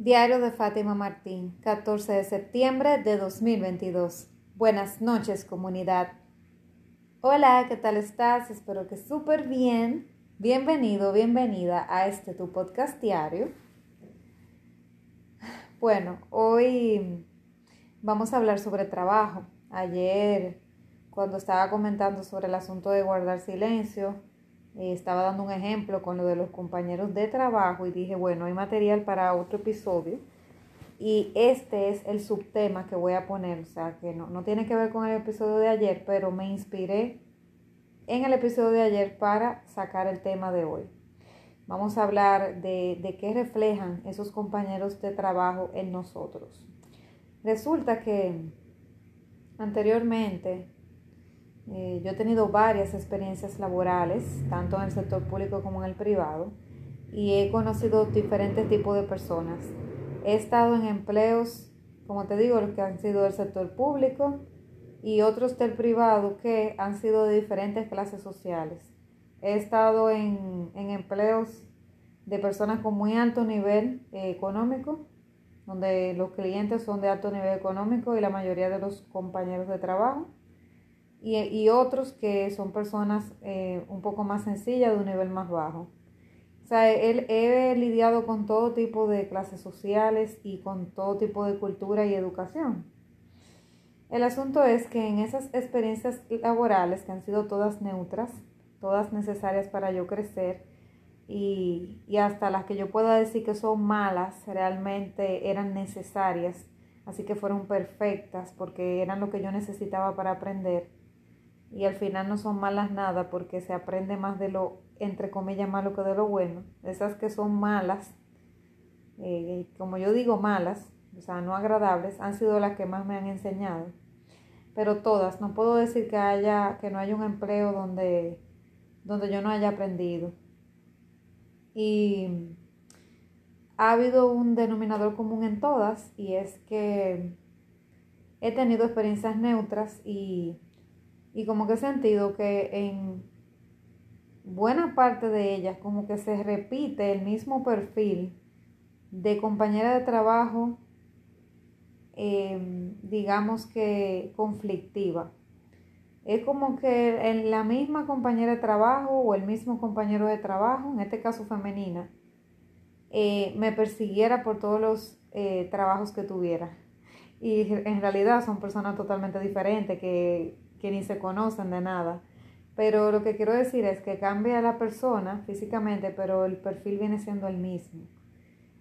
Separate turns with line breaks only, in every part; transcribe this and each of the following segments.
Diario de Fátima Martín, 14 de septiembre de 2022. Buenas noches, comunidad. Hola, ¿qué tal estás? Espero que súper bien. Bienvenido, bienvenida a este tu podcast diario. Bueno, hoy vamos a hablar sobre trabajo. Ayer, cuando estaba comentando sobre el asunto de guardar silencio, eh, estaba dando un ejemplo con lo de los compañeros de trabajo y dije, bueno, hay material para otro episodio. Y este es el subtema que voy a poner, o sea, que no, no tiene que ver con el episodio de ayer, pero me inspiré en el episodio de ayer para sacar el tema de hoy. Vamos a hablar de, de qué reflejan esos compañeros de trabajo en nosotros. Resulta que anteriormente eh, yo he tenido varias experiencias laborales, tanto en el sector público como en el privado, y he conocido diferentes tipos de personas. He estado en empleos, como te digo, los que han sido del sector público y otros del privado que han sido de diferentes clases sociales. He estado en, empleos de personas con muy alto nivel eh, económico, donde los clientes son de alto nivel económico y la mayoría de los compañeros de trabajo y, otros que son personas eh, un poco más sencillas de un nivel más bajo. O sea, él, he lidiado con todo tipo de clases sociales y con todo tipo de cultura y educación. El asunto es que en esas experiencias laborales, que han sido todas neutras, todas necesarias para yo crecer, y, y hasta las que yo pueda decir que son malas, realmente eran necesarias, así que fueron perfectas porque eran lo que yo necesitaba para aprender y al final no son malas nada porque se aprende más de lo, entre comillas, malo que de lo bueno. Esas que son malas, eh, como yo digo malas, o sea, no agradables, han sido las que más me han enseñado. Pero todas, no puedo decir que, haya, que no haya un empleo donde, donde yo no haya aprendido. Y ha habido un denominador común en todas y es que he tenido experiencias neutras y y como que he sentido que en buena parte de ellas como que se repite el mismo perfil de compañera de trabajo, em, digamos que conflictiva. Es como que en la misma compañera de trabajo o el mismo compañero de trabajo, en este caso femenina, eh, me persiguiera por todos los eh, trabajos que tuviera. Y en realidad son personas totalmente diferentes que que ni se conocen de nada. Pero lo que quiero decir es que cambia la persona físicamente, pero el perfil viene siendo el mismo.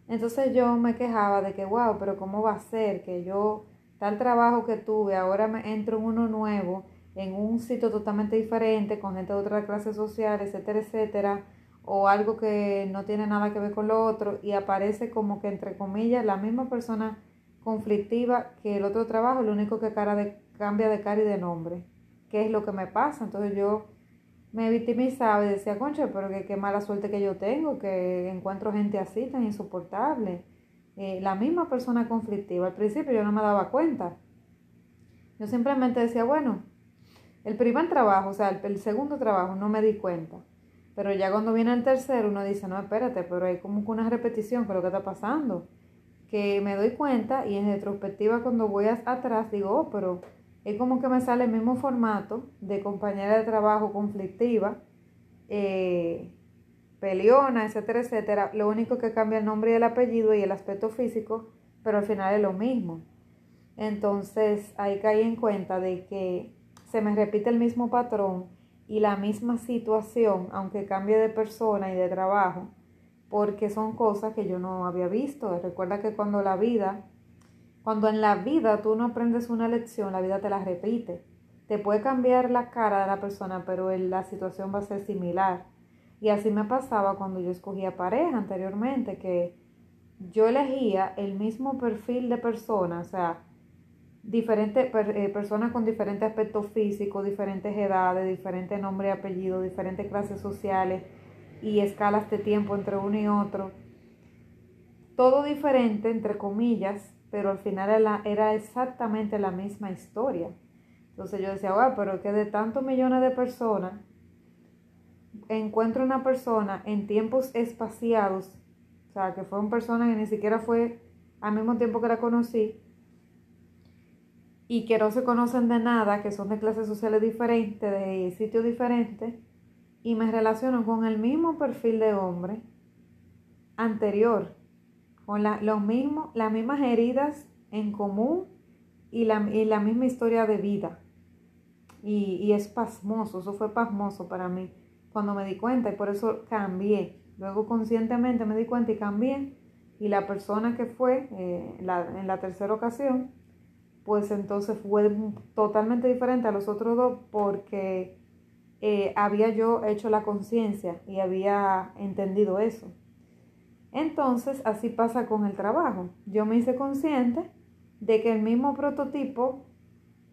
Entonces yo me quejaba de que, wow, pero ¿cómo va a ser que yo, tal trabajo que tuve, ahora me entro en uno nuevo, en un sitio totalmente diferente, con gente de otra clase social, etcétera, etcétera, o algo que no tiene nada que ver con lo otro, y aparece como que, entre comillas, la misma persona conflictiva que el otro trabajo, lo único que cara de cambia de cara y de nombre. ¿Qué es lo que me pasa? Entonces yo me victimizaba y decía, concha, pero qué mala suerte que yo tengo, que encuentro gente así, tan insoportable. Eh, la misma persona conflictiva. Al principio yo no me daba cuenta. Yo simplemente decía, bueno, el primer trabajo, o sea, el, segundo trabajo no me di cuenta. Pero ya cuando viene el tercero, uno dice, no, espérate, pero hay como que una repetición, ¿qué lo que está pasando? Que me doy cuenta y en retrospectiva cuando voy atrás digo, oh, pero es como que me sale el mismo formato de compañera de trabajo conflictiva, eh, peleona, etcétera, etcétera. Lo único que cambia el nombre y el apellido y el aspecto físico, pero al final es lo mismo. Entonces ahí caí en cuenta de que se me repite el mismo patrón y la misma situación, aunque cambie de persona y de trabajo, porque son cosas que yo no había visto. Recuerda que cuando la vida cuando en la vida tú no aprendes una lección, la vida te la repite. Te puede cambiar la cara de la persona, pero la situación va a ser similar. Y así me pasaba cuando yo escogía pareja anteriormente, que yo elegía el mismo perfil de persona, o sea, diferentes eh, personas con diferentes aspectos físicos, diferentes edades, diferentes nombres y apellidos, diferentes clases sociales y escalas de tiempo entre uno y otro. Todo diferente, entre comillas, pero al final era, exactamente la misma historia. Entonces yo decía, wow, pero que de tantos millones de personas encuentro una persona en tiempos espaciados, o sea, que fue una persona que ni siquiera fue al mismo tiempo que la conocí y que no se conocen de nada, que son de clases sociales diferentes, de sitios diferentes, y me relaciono con el mismo perfil de hombre anterior, con la, los mismos, las mismas heridas en común y la, y la misma historia de vida. Y, y, es pasmoso, eso fue pasmoso para mí cuando me di cuenta y por eso cambié. Luego conscientemente me di cuenta y cambié. Y la persona que fue eh, en la tercera ocasión, pues entonces fue totalmente diferente a los otros dos porque eh, había yo hecho la conciencia y había entendido eso. Entonces, así pasa con el trabajo. Yo me hice consciente de que el mismo prototipo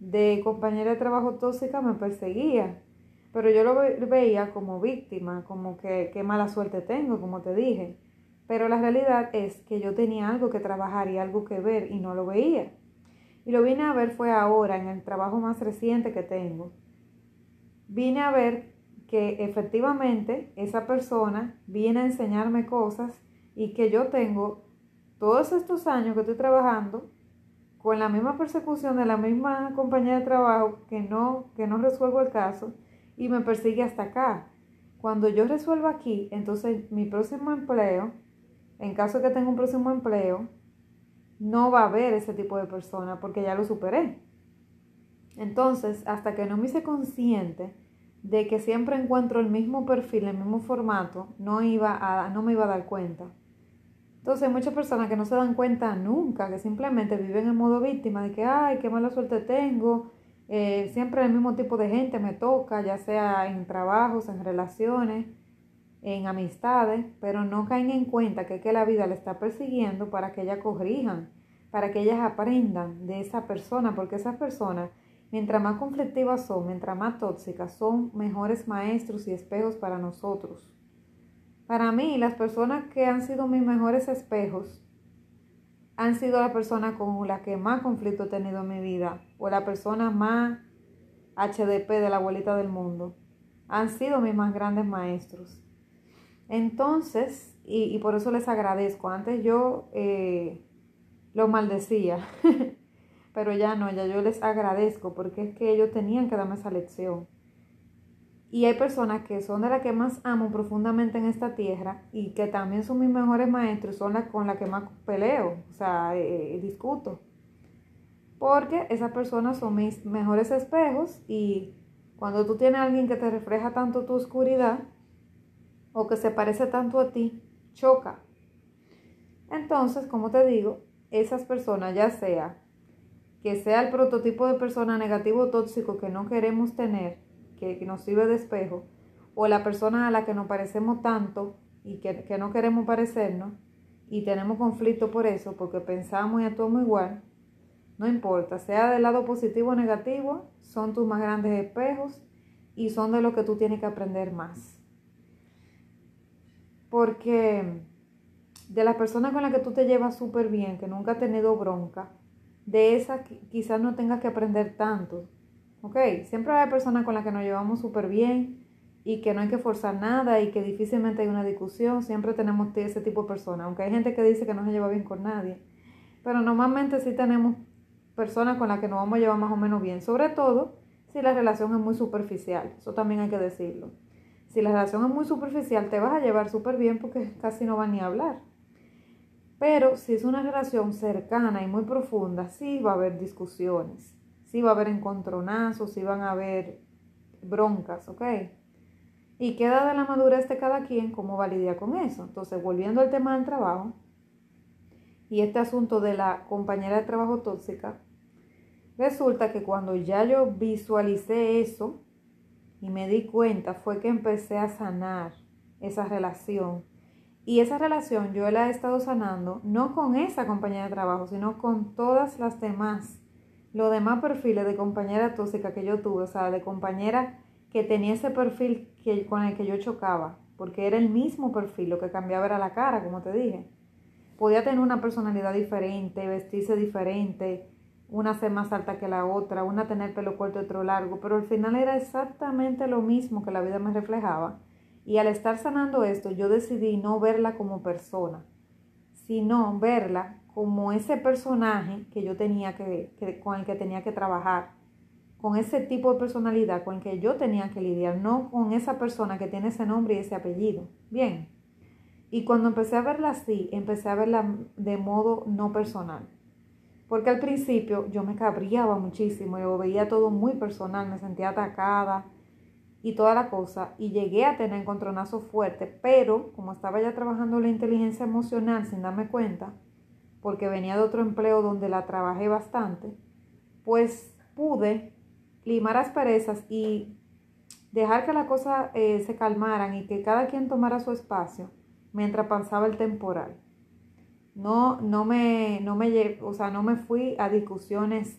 de compañera de trabajo tóxica me perseguía, pero yo lo veía como víctima, como que qué mala suerte tengo, como te dije. Pero la realidad es que yo tenía algo que trabajar y algo que ver y no lo veía. Y lo vine a ver fue ahora, en el trabajo más reciente que tengo. Vine a ver que efectivamente esa persona viene a enseñarme cosas y que yo tengo todos estos años que estoy trabajando con la misma persecución de la misma compañía de trabajo que no, que no resuelvo el caso y me persigue hasta acá. Cuando yo resuelvo aquí, entonces mi próximo empleo, en caso que tenga un próximo empleo, no va a haber ese tipo de persona porque ya lo superé. Entonces, hasta que no me hice consciente de que siempre encuentro el mismo perfil, el mismo formato, no, iba a, no me iba a dar cuenta. Entonces hay muchas personas que no se dan cuenta nunca, que simplemente viven en modo víctima de que, ay, qué mala suerte tengo, eh, siempre el mismo tipo de gente me toca, ya sea en trabajos, en relaciones, en amistades, pero no caen en cuenta que, que la vida le está persiguiendo para que ellas corrijan, para que ellas aprendan de esa persona, porque esas personas, mientras más conflictivas son, mientras más tóxicas, son mejores maestros y espejos para nosotros. Para mí, las personas que han sido mis mejores espejos han sido la persona con la que más conflicto he tenido en mi vida o la persona más HDP de la abuelita del mundo. Han sido mis más grandes maestros. Entonces, y, por eso les agradezco. Antes yo eh, los maldecía, pero ya no, ya yo les agradezco porque es que ellos tenían que darme esa lección. Y hay personas que son de las que más amo profundamente en esta tierra y que también son mis mejores maestros, son las con las que más peleo, o sea, eh, eh, discuto. Porque esas personas son mis mejores espejos y cuando tú tienes a alguien que te refleja tanto tu oscuridad o que se parece tanto a ti, choca. Entonces, como te digo, esas personas, ya sea que sea el prototipo de persona negativo o tóxico que no queremos tener, que, nos sirve de espejo, o la persona a la que nos parecemos tanto y que, que no queremos parecernos, y tenemos conflicto por eso, porque pensamos y actuamos igual, no importa, sea del lado positivo o negativo, son tus más grandes espejos y son de lo que tú tienes que aprender más. Porque de las personas con las que tú te llevas súper bien, que nunca has tenido bronca, de esas quizás no tengas que aprender tanto, ¿ok? Siempre hay personas con las que nos llevamos súper bien y que no hay que forzar nada y que difícilmente hay una discusión, siempre tenemos ese tipo de personas, aunque hay gente que dice que no se lleva bien con nadie, pero normalmente sí tenemos personas con las que nos vamos a llevar más o menos bien, sobre todo si la relación es muy superficial, eso también hay que decirlo. Si la relación es muy superficial, te vas a llevar súper bien porque casi no van ni a hablar. Pero si es una relación cercana y muy profunda, sí va a haber discusiones sí va a haber encontronazos, sí van a haber broncas, ¿ok? Y queda de la madurez de cada quien cómo va con eso. Entonces, volviendo al tema del trabajo y este asunto de la compañera de trabajo tóxica, resulta que cuando ya yo visualicé eso y me di cuenta, fue que empecé a sanar esa relación. Y esa relación yo la he estado sanando no con esa compañera de trabajo, sino con todas las demás los demás perfiles de compañera tóxica que yo tuve, o sea, de compañera que tenía ese perfil que, con el que yo chocaba, porque era el mismo perfil, lo que cambiaba era la cara, como te dije. Podía tener una personalidad diferente, vestirse diferente, una ser más alta que la otra, una tener pelo corto y otro largo, pero al final era exactamente lo mismo que la vida me reflejaba. Y al estar sanando esto, yo decidí no verla como persona, sino verla como ese personaje que yo tenía que, con el que tenía que trabajar, con ese tipo de personalidad con el que yo tenía que lidiar, no con esa persona que tiene ese nombre y ese apellido. Bien. Y cuando empecé a verla así, empecé a verla de modo no personal. Porque al principio yo me cabriaba muchísimo, yo veía todo muy personal, me sentía atacada y toda la cosa. Y llegué a tener encontronazos fuertes, pero como estaba ya trabajando la inteligencia emocional sin darme cuenta, porque venía de otro empleo donde la trabajé bastante, pues pude limar asperezas y dejar que las cosas eh, se calmaran y que cada quien tomara su espacio mientras pasaba el temporal. No, no me, no me, o sea, no me fui a discusiones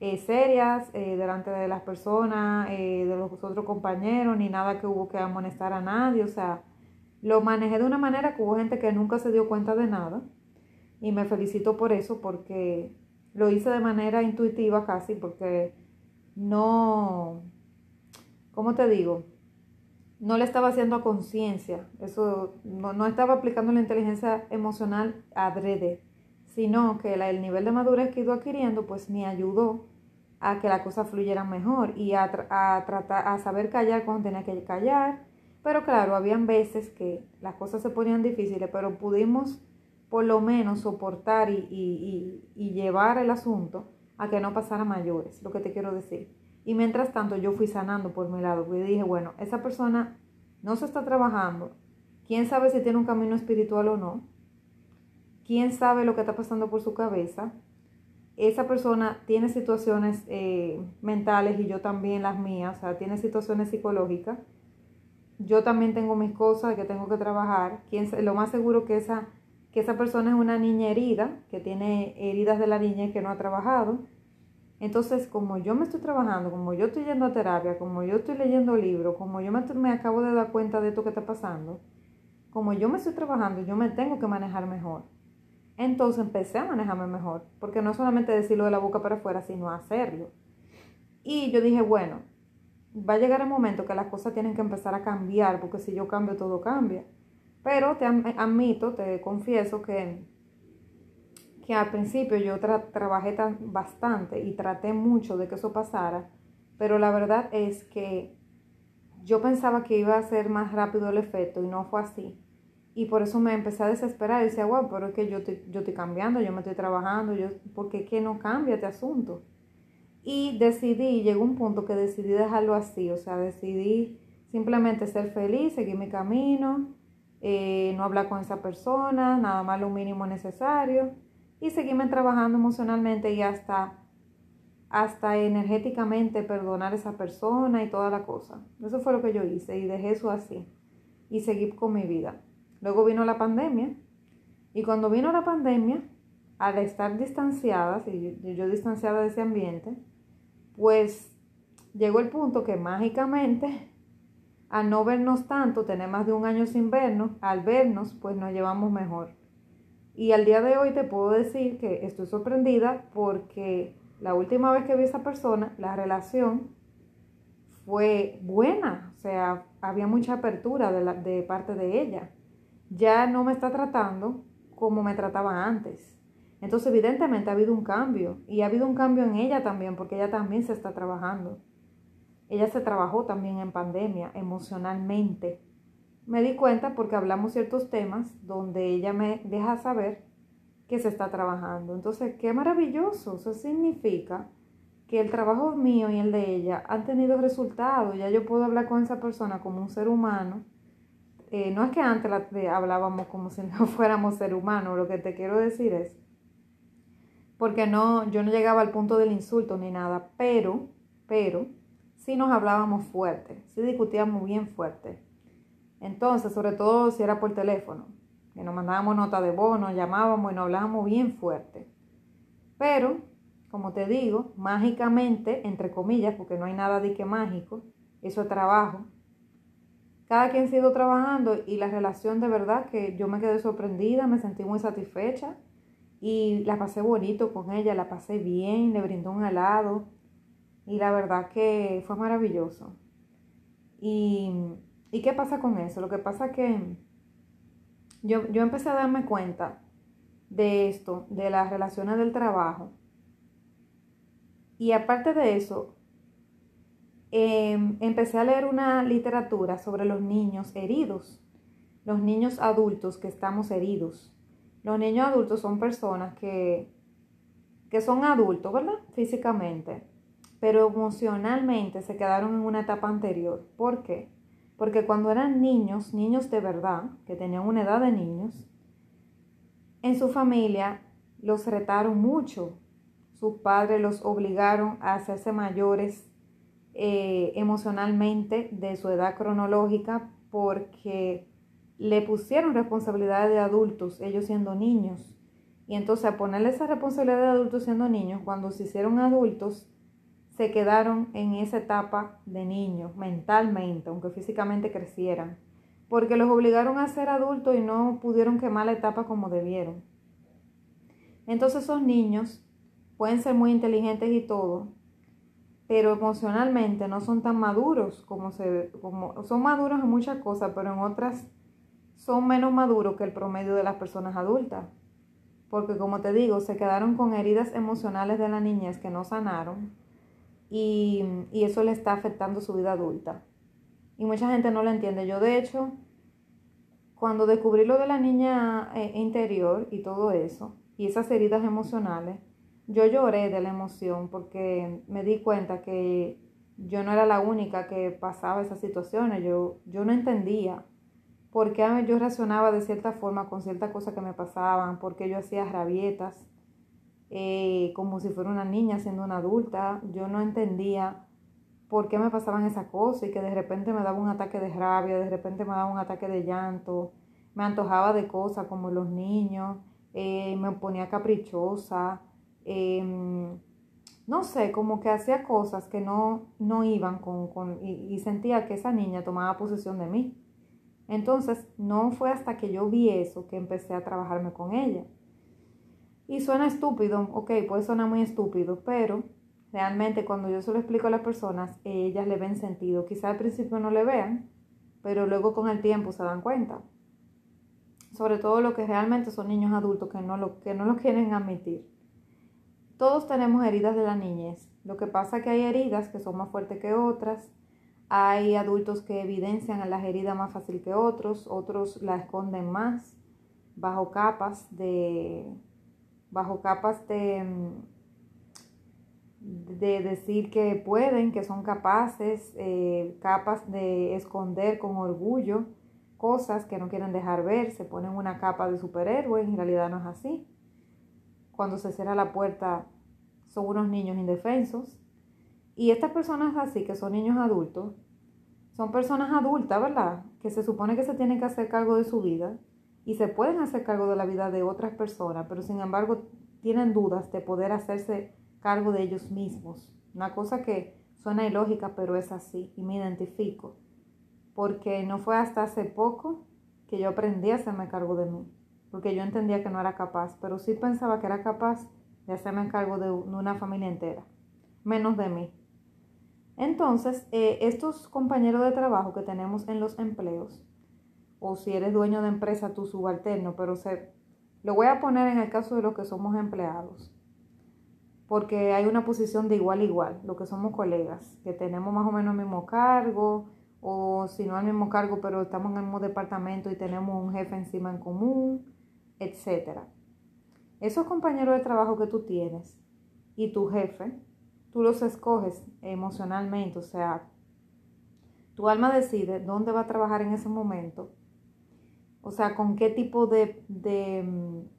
eh, serias eh, delante de las personas, de los otros compañeros, ni nada que hubo que amonestar a nadie. O sea, lo manejé de una manera que hubo gente que nunca se dio cuenta de nada. Y me felicito por eso, porque lo hice de manera intuitiva casi, porque no, ¿cómo te digo? no le estaba haciendo a conciencia, eso no, estaba aplicando la inteligencia emocional adrede, sino que el nivel de madurez que iba adquiriendo pues me ayudó a que la cosa fluyera mejor y a, a, tratar, a saber callar cuando tenía que callar, pero claro, habían veces que las cosas se ponían difíciles, pero pudimos por lo menos soportar y, y, y, llevar el asunto a que no pasara mayores, lo que te quiero decir. Y mientras tanto yo fui sanando por mi lado, porque dije, bueno, esa persona no se está trabajando. ¿Quién sabe si tiene un camino espiritual o no? ¿Quién sabe lo que está pasando por su cabeza? Esa persona tiene situaciones eh, mentales y yo también las mías, o sea, tiene situaciones psicológicas. Yo también tengo mis cosas que tengo que trabajar. ¿Quién, lo más seguro que esa, que esa persona es una niña herida, que tiene heridas de la niña que no ha trabajado entonces, como yo me estoy trabajando, como yo estoy yendo a terapia, como yo estoy leyendo libros, como yo me, acabo de dar cuenta de esto que está pasando, como yo me estoy trabajando, yo me tengo que manejar mejor. Entonces empecé a manejarme mejor, porque no solamente decirlo de la boca para afuera, sino hacerlo. Y yo dije, bueno, va a llegar el momento que las cosas tienen que empezar a cambiar, porque si yo cambio, todo cambia. Pero te admito, te confieso que que al principio yo trabajé tan, bastante y traté mucho de que eso pasara, pero la verdad es que yo pensaba que iba a ser más rápido el efecto y no fue así. Y por eso me empecé a desesperar y decía, wow, pero es que yo estoy, yo estoy cambiando, yo me estoy trabajando, yo, ¿por qué no cambia este asunto? Y decidí, llegó un punto que decidí dejarlo así, o sea, decidí simplemente ser feliz, seguir mi camino, eh, no hablar con esa persona, nada más lo mínimo necesario y seguirme trabajando emocionalmente y hasta, hasta energéticamente perdonar a esa persona y toda la cosa. Eso fue lo que yo hice y dejé eso así y seguí con mi vida. Luego vino la pandemia y cuando vino la pandemia, al estar distanciadas y yo, yo distanciada de ese ambiente, pues llegó el punto que mágicamente al no vernos tanto, tener más de un año sin vernos, al vernos, pues nos llevamos mejor. Y al día de hoy te puedo decir que estoy sorprendida porque la última vez que vi a esa persona, la relación fue buena, o sea, había mucha apertura de, de parte de ella. Ya no me está tratando como me trataba antes. Entonces, evidentemente ha habido un cambio y ha habido un cambio en ella también, porque ella también se está trabajando. Ella se trabajó también en pandemia, emocionalmente me di cuenta porque hablamos ciertos temas donde ella me deja saber que se está trabajando. Entonces, qué maravilloso. Eso significa que el trabajo mío y el de ella han tenido resultados. Ya yo puedo hablar con esa persona como un ser humano. Eh, no es que antes hablábamos como si no fuéramos ser humanos. Lo que te quiero decir es, porque no, yo no llegaba al punto del insulto ni nada, pero, pero, sí nos hablábamos fuerte, sí discutíamos bien fuerte. Entonces, sobre todo si era por teléfono, que nos mandábamos nota de voz, nos llamábamos y nos hablábamos bien fuerte. Pero, como te digo, mágicamente, entre comillas, porque no hay nada de que mágico, eso es trabajo. Cada quien ha ido trabajando y la relación de verdad que yo me quedé sorprendida, me sentí muy satisfecha y la pasé bonito con ella, la pasé bien, le brindó un helado y la verdad que fue maravilloso. Y ¿Y qué pasa con eso? Lo que pasa es que yo, yo empecé a darme cuenta de esto, de las relaciones del trabajo. Y aparte de eso, em, empecé a leer una literatura sobre los niños heridos, los niños adultos que estamos heridos. Los niños adultos son personas que, que son adultos, ¿verdad? Físicamente, pero emocionalmente se quedaron en una etapa anterior. ¿Por qué? Porque cuando eran niños, niños de verdad, que tenían una edad de niños, en su familia los retaron mucho. Sus padres los obligaron a hacerse mayores eh, emocionalmente de su edad cronológica porque le pusieron responsabilidades de adultos, ellos siendo niños. Y entonces a ponerle esa responsabilidad de adultos siendo niños, cuando se hicieron adultos, se quedaron en esa etapa de niños mentalmente, aunque físicamente crecieran porque los obligaron a ser adultos y no pudieron quemar la etapa como debieron. Entonces esos niños pueden ser muy inteligentes y todo, pero emocionalmente no son tan maduros como se como son maduros en muchas cosas, pero en otras son menos maduros que el promedio de las personas adultas. Porque como te digo, se quedaron con heridas emocionales de la niñez que no sanaron y, y eso le está afectando su vida adulta. Y mucha gente no lo entiende. Yo, de hecho, cuando descubrí lo de la niña eh, interior y todo eso, y esas heridas emocionales, yo lloré de la emoción porque me di cuenta que yo no era la única que pasaba esas situaciones. Yo, yo no entendía por qué yo reaccionaba de cierta forma con ciertas cosas que me pasaban, por qué yo hacía rabietas, eh, como si fuera una niña siendo una adulta. Yo no entendía por qué me pasaban esas cosas y que de repente me daba un ataque de rabia, de repente me daba un ataque de llanto, me antojaba de cosas como los niños, eh, me ponía caprichosa, em, no sé, como que hacía cosas que no, no iban con, con y, y, sentía que esa niña tomaba posesión de mí. Entonces, no fue hasta que yo vi eso que empecé a trabajarme con ella. Y suena estúpido, ok, puede sonar muy estúpido, pero Realmente cuando yo se lo explico a las personas, ellas le ven sentido. Quizá al principio no le vean, pero luego con el tiempo se dan cuenta. Sobre todo lo que realmente son niños adultos que no lo, que no lo quieren admitir. Todos tenemos heridas de la niñez. Lo que pasa es que hay heridas que son más fuertes que otras. Hay adultos que evidencian las heridas más fácil que otros. Otros la esconden más bajo capas de bajo capas de de decir que pueden, que son capaces, eh, capas de esconder con orgullo cosas que no quieren dejar ver, se ponen una capa de superhéroe, en realidad no es así. Cuando se cierra la puerta son unos niños indefensos. Y estas personas así, que son niños adultos, son personas adultas, ¿verdad? Que se supone que se tienen que hacer cargo de su vida y se pueden hacer cargo de la vida de otras personas, pero sin embargo tienen dudas de poder hacerse cargo de ellos mismos. Una cosa que suena ilógica, pero es así y me identifico. Porque no fue hasta hace poco que yo aprendí a hacerme cargo de mí. Porque yo entendía que no era capaz, pero sí pensaba que era capaz de hacerme cargo de una familia entera, menos de mí. Entonces, eh, estos compañeros de trabajo que tenemos en los empleos, o si eres dueño de empresa, tu subalterno, pero se, lo voy a poner en el caso de los que somos empleados porque hay una posición de igual a igual, lo que somos colegas, que tenemos más o menos el mismo cargo, o si no el mismo cargo, pero estamos en el mismo departamento y tenemos un jefe encima en común, etc. Esos compañeros de trabajo que tú tienes y tu jefe, tú los escoges emocionalmente, o sea, tu alma decide dónde va a trabajar en ese momento, o sea, con qué tipo de, de mm,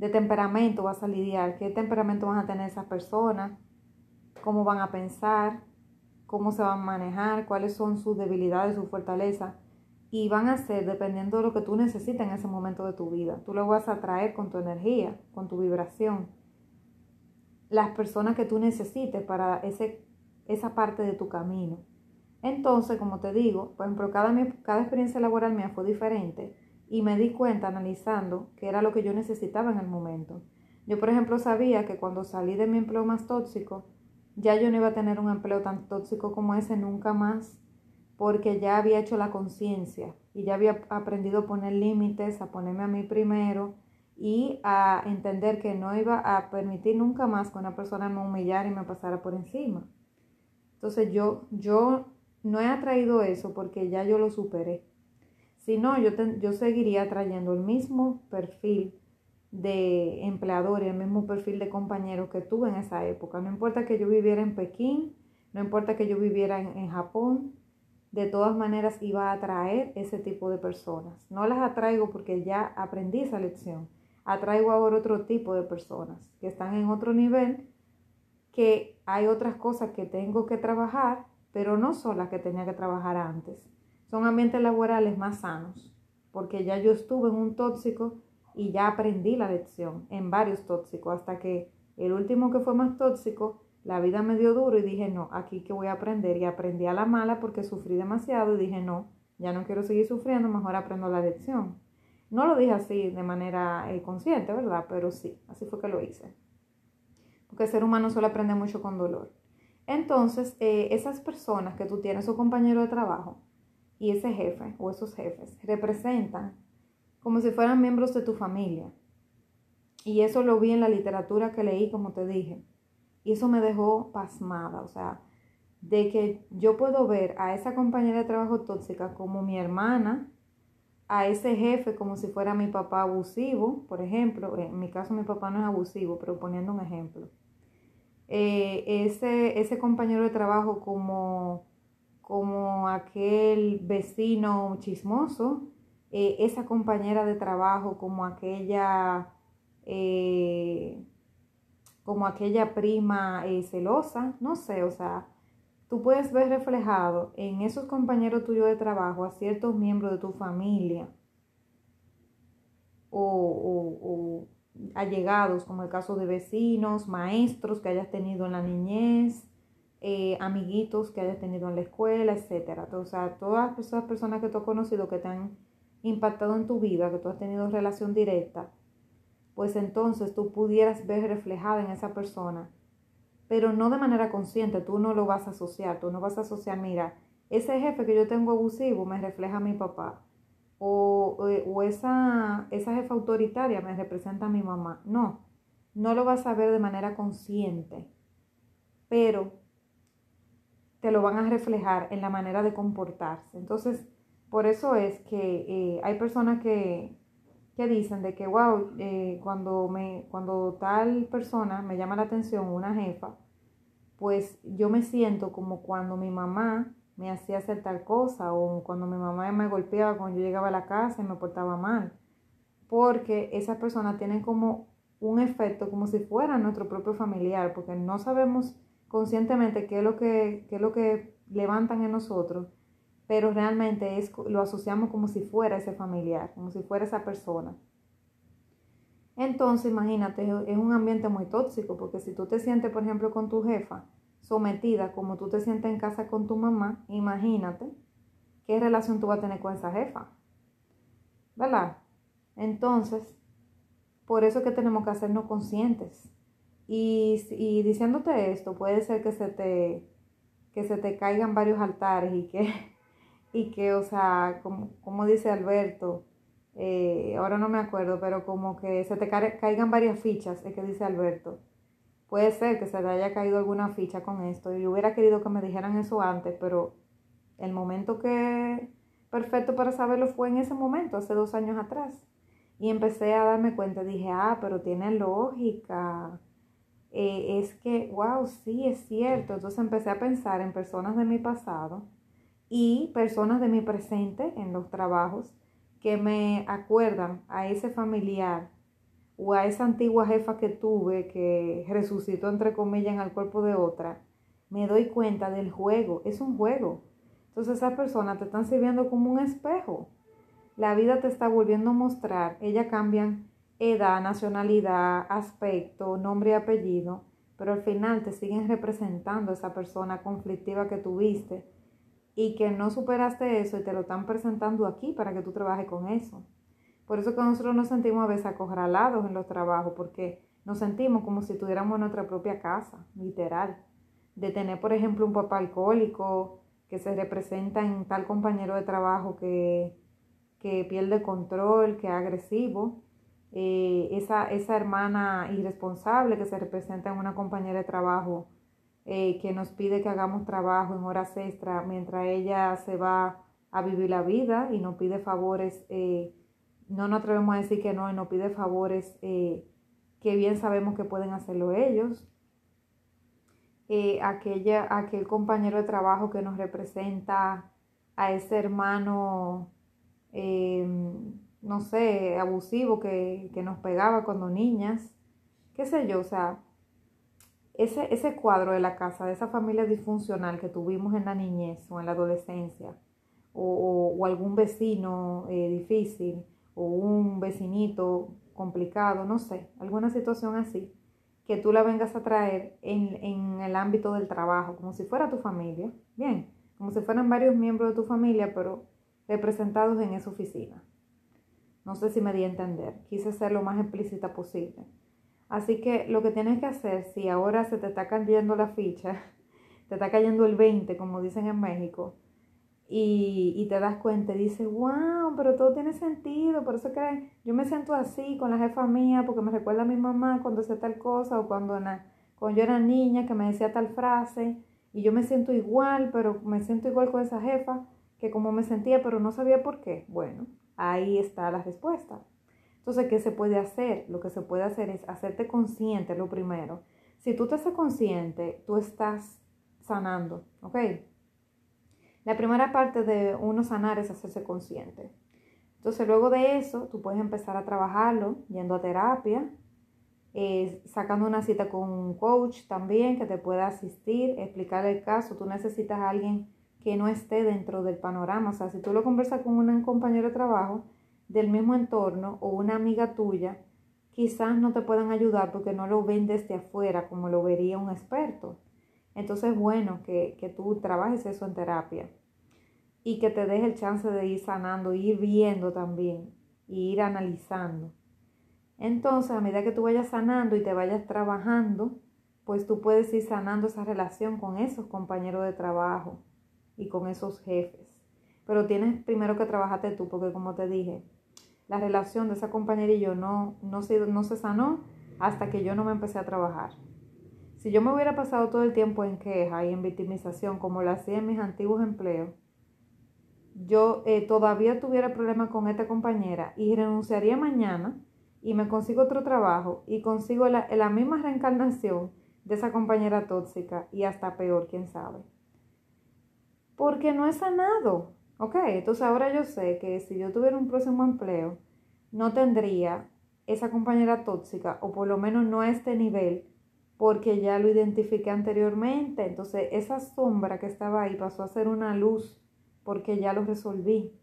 de temperamento vas a lidiar, qué temperamento van a tener esas personas, cómo van a pensar, cómo se van a manejar, cuáles son sus debilidades, sus fortalezas. Y van a ser dependiendo de lo que tú necesites en ese momento de tu vida. Tú lo vas a traer con tu energía, con tu vibración. Las personas que tú necesites para ese, esa parte de tu camino. Entonces, como te digo, por ejemplo, cada, cada experiencia laboral mía fue diferente y me di cuenta analizando que era lo que yo necesitaba en el momento. Yo, por ejemplo, sabía que cuando salí de mi empleo más tóxico, ya yo no iba a tener un empleo tan tóxico como ese nunca más, porque ya había hecho la conciencia y ya había aprendido a poner límites, a ponerme a mí primero y a entender que no iba a permitir nunca más que una persona me humillara y me pasara por encima. Entonces yo, yo no he atraído eso porque ya yo lo superé. Si no, yo, yo seguiría trayendo el mismo perfil de empleador y el mismo perfil de compañero que tuve en esa época. No importa que yo viviera en Pekín, no importa que yo viviera en, Japón, de todas maneras iba a atraer ese tipo de personas. No las atraigo porque ya aprendí esa lección. Atraigo ahora otro tipo de personas que están en otro nivel, que hay otras cosas que tengo que trabajar, pero no son las que tenía que trabajar antes. Son ambientes laborales más sanos, porque ya yo estuve en un tóxico y ya aprendí la lección en varios tóxicos, hasta que el último que fue más tóxico, la vida me dio duro y dije, no, aquí que voy a aprender. Y aprendí a la mala porque sufrí demasiado y dije, no, ya no quiero seguir sufriendo, mejor aprendo la lección. No lo dije así de manera eh, consciente, ¿verdad? Pero sí, así fue que lo hice. Porque el ser humano solo aprende mucho con dolor. Entonces, eh, esas personas que tú tienes, su compañero de trabajo y ese jefe o esos jefes, representan como si fueran miembros de tu familia. Y eso lo vi en la literatura que leí, como te dije. Y eso me dejó pasmada, o sea, de que yo puedo ver a esa compañera de trabajo tóxica como mi hermana, a ese jefe como si fuera mi papá abusivo, por ejemplo, en mi caso mi papá no es abusivo, pero poniendo un ejemplo. Eh, ese, ese compañero de trabajo como, como aquel vecino chismoso, eh, esa compañera de trabajo como aquella, eh, como aquella prima celosa, no sé, o sea, tú puedes ver reflejado en esos compañeros tuyos de trabajo a ciertos miembros de tu familia o, allegados, como el caso de vecinos, maestros que hayas tenido en la niñez, amiguitos que hayas tenido en la escuela, etcétera. O sea, todas esas personas que tú has conocido que te han impactado en tu vida, que tú has tenido relación directa, pues entonces tú pudieras ver reflejada en esa persona, pero no de manera consciente, tú no lo vas a asociar, tú no vas a asociar, mira, ese jefe que yo tengo abusivo me refleja a mi papá, o, o, esa, esa jefa autoritaria me representa a mi mamá. No, no lo vas a ver de manera consciente, pero te lo van a reflejar en la manera de comportarse. Entonces, por eso es que eh, hay personas que, dicen de que, wow, eh, cuando, me, cuando tal persona me llama la atención, una jefa, pues yo me siento como cuando mi mamá me hacía hacer tal cosa o cuando mi mamá me golpeaba cuando yo llegaba a la casa y me portaba mal. Porque esas personas tienen como un efecto como si fuera nuestro propio familiar, porque no sabemos conscientemente qué es lo que, qué es lo que levantan en nosotros pero realmente es, lo asociamos como si fuera ese familiar, como si fuera esa persona. Entonces, imagínate, es un ambiente muy tóxico, porque si tú te sientes, por ejemplo, con tu jefa, sometida como tú te sientes en casa con tu mamá, imagínate qué relación tú vas a tener con esa jefa. ¿Verdad? Entonces, por eso es que tenemos que hacernos conscientes. Y, y diciéndote esto, puede ser que se te, que se te caigan varios altares y que y que, o sea, como, como dice Alberto, eh, ahora no me acuerdo, pero como que se te caigan varias fichas, es que dice Alberto. Puede ser que se te haya caído alguna ficha con esto. Yo hubiera querido que me dijeran eso antes, pero el momento que perfecto para saberlo fue en ese momento, hace dos años atrás. Y empecé a darme cuenta, dije, ah, pero tiene lógica. Eh, es que, wow, sí, es cierto. Entonces empecé a pensar en personas de mi pasado y personas de mi presente en los trabajos que me acuerdan a ese familiar o a esa antigua jefa que tuve que resucitó entre comillas en el cuerpo de otra, me doy cuenta del juego, es un juego. Entonces esas personas te están sirviendo como un espejo. La vida te está volviendo a mostrar, ellas cambian edad, nacionalidad, aspecto, nombre y apellido, pero al final te siguen representando esa persona conflictiva que tuviste y que no superaste eso y te lo están presentando aquí para que tú trabajes con eso. Por eso que nosotros nos sentimos a veces acorralados en los trabajos, porque nos sentimos como si tuviéramos nuestra propia casa, literal. De tener, por ejemplo, un papá alcohólico que se representa en tal compañero de trabajo que, que pierde control, que es agresivo, eh, esa, esa, hermana irresponsable que se representa en una compañera de trabajo eh, que nos pide que hagamos trabajo en horas extra mientras ella se va a vivir la vida y nos pide favores, eh, no nos atrevemos a decir que no y nos pide favores que bien sabemos que pueden hacerlo ellos. aquella, aquel compañero de trabajo que nos representa a ese hermano no sé, abusivo que, nos pegaba cuando niñas, qué sé yo, o sea, ese, ese cuadro de la casa, de esa familia disfuncional que tuvimos en la niñez o en la adolescencia, o, algún vecino eh, difícil, o un vecinito complicado, no sé, alguna situación así, que tú la vengas a traer en, en el ámbito del trabajo, como si fuera tu familia, bien, como si fueran varios miembros de tu familia, pero representados en esa oficina. No sé si me di a entender. Quise ser lo más explícita posible. Así que lo que tienes que hacer, si ahora se te está cayendo la ficha, te está cayendo el 20, como dicen en México, y, te das cuenta y dices, wow, pero todo tiene sentido, por eso que yo me siento así con la jefa mía, porque me recuerda a mi mamá cuando hacía tal cosa, o cuando, cuando yo era niña que me decía tal frase, y yo me siento igual, pero me siento igual con esa jefa, que como me sentía, pero no sabía por qué. Bueno, Ahí está la respuesta. Entonces, ¿qué se puede hacer? Lo que se puede hacer es hacerte consciente, lo primero. Si tú te haces consciente, tú estás sanando, ¿ok? La primera parte de uno sanar es hacerse consciente. Entonces, luego de eso, tú puedes empezar a trabajarlo yendo a terapia, eh, sacando una cita con un coach también que te pueda asistir, explicar el caso. Tú necesitas a alguien que no esté dentro del panorama. O sea, si tú lo conversas con un compañero de trabajo del mismo entorno o una amiga tuya, quizás no te puedan ayudar porque no lo ven desde afuera como lo vería un experto. Entonces, bueno, que, que tú trabajes eso en terapia y que te deje el chance de ir sanando, ir viendo también, y ir analizando. Entonces, a medida que tú vayas sanando y te vayas trabajando, pues tú puedes ir sanando esa relación con esos compañeros de trabajo, y con esos jefes. Pero tienes primero que trabajarte tú, porque como te dije, la relación de esa compañera y yo no, no, se, no se sanó hasta que yo no me empecé a trabajar. Si yo me hubiera pasado todo el tiempo en queja y en victimización, como lo hacía en mis antiguos empleos, yo eh, todavía tuviera problemas con esta compañera y renunciaría mañana y me consigo otro trabajo y consigo la, la misma reencarnación de esa compañera tóxica y hasta peor, quién sabe porque no he sanado. Ok, entonces ahora yo sé que si yo tuviera un próximo empleo, no tendría esa compañera tóxica, o por lo menos no a este nivel, porque ya lo identifiqué anteriormente. Entonces esa sombra que estaba ahí pasó a ser una luz, porque ya lo resolví.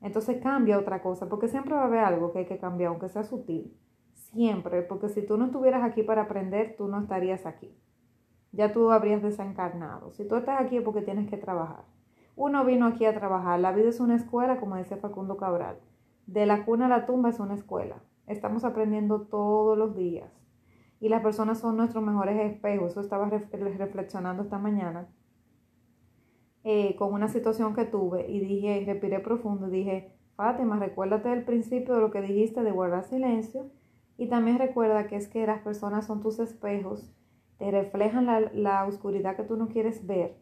Entonces cambia otra cosa, porque siempre va a haber algo que hay que cambiar, aunque sea sutil. Siempre, porque si tú no estuvieras aquí para aprender, tú no estarías aquí. Ya tú habrías desencarnado. Si tú estás aquí es porque tienes que trabajar. Uno vino aquí a trabajar. La vida es una escuela, como decía Facundo Cabral. De la cuna a la tumba es una escuela. Estamos aprendiendo todos los días. Y las personas son nuestros mejores espejos. Eso estaba reflexionando esta mañana eh, con una situación que tuve y dije, respiré profundo dije, Fátima, recuérdate del principio de lo que dijiste de guardar silencio y también recuerda que es que las personas son tus espejos, te reflejan la, la oscuridad que tú no quieres ver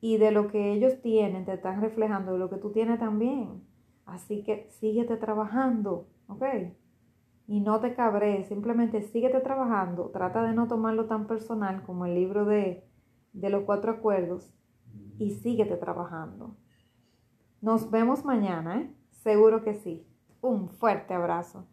y de lo que ellos tienen te están reflejando de lo que tú tienes también. Así que síguete trabajando, ¿ok? Y no te cabres, simplemente síguete trabajando. Trata de no tomarlo tan personal como el libro de, de los cuatro acuerdos y síguete trabajando. Nos vemos mañana, ¿eh? Seguro que sí. Un fuerte abrazo.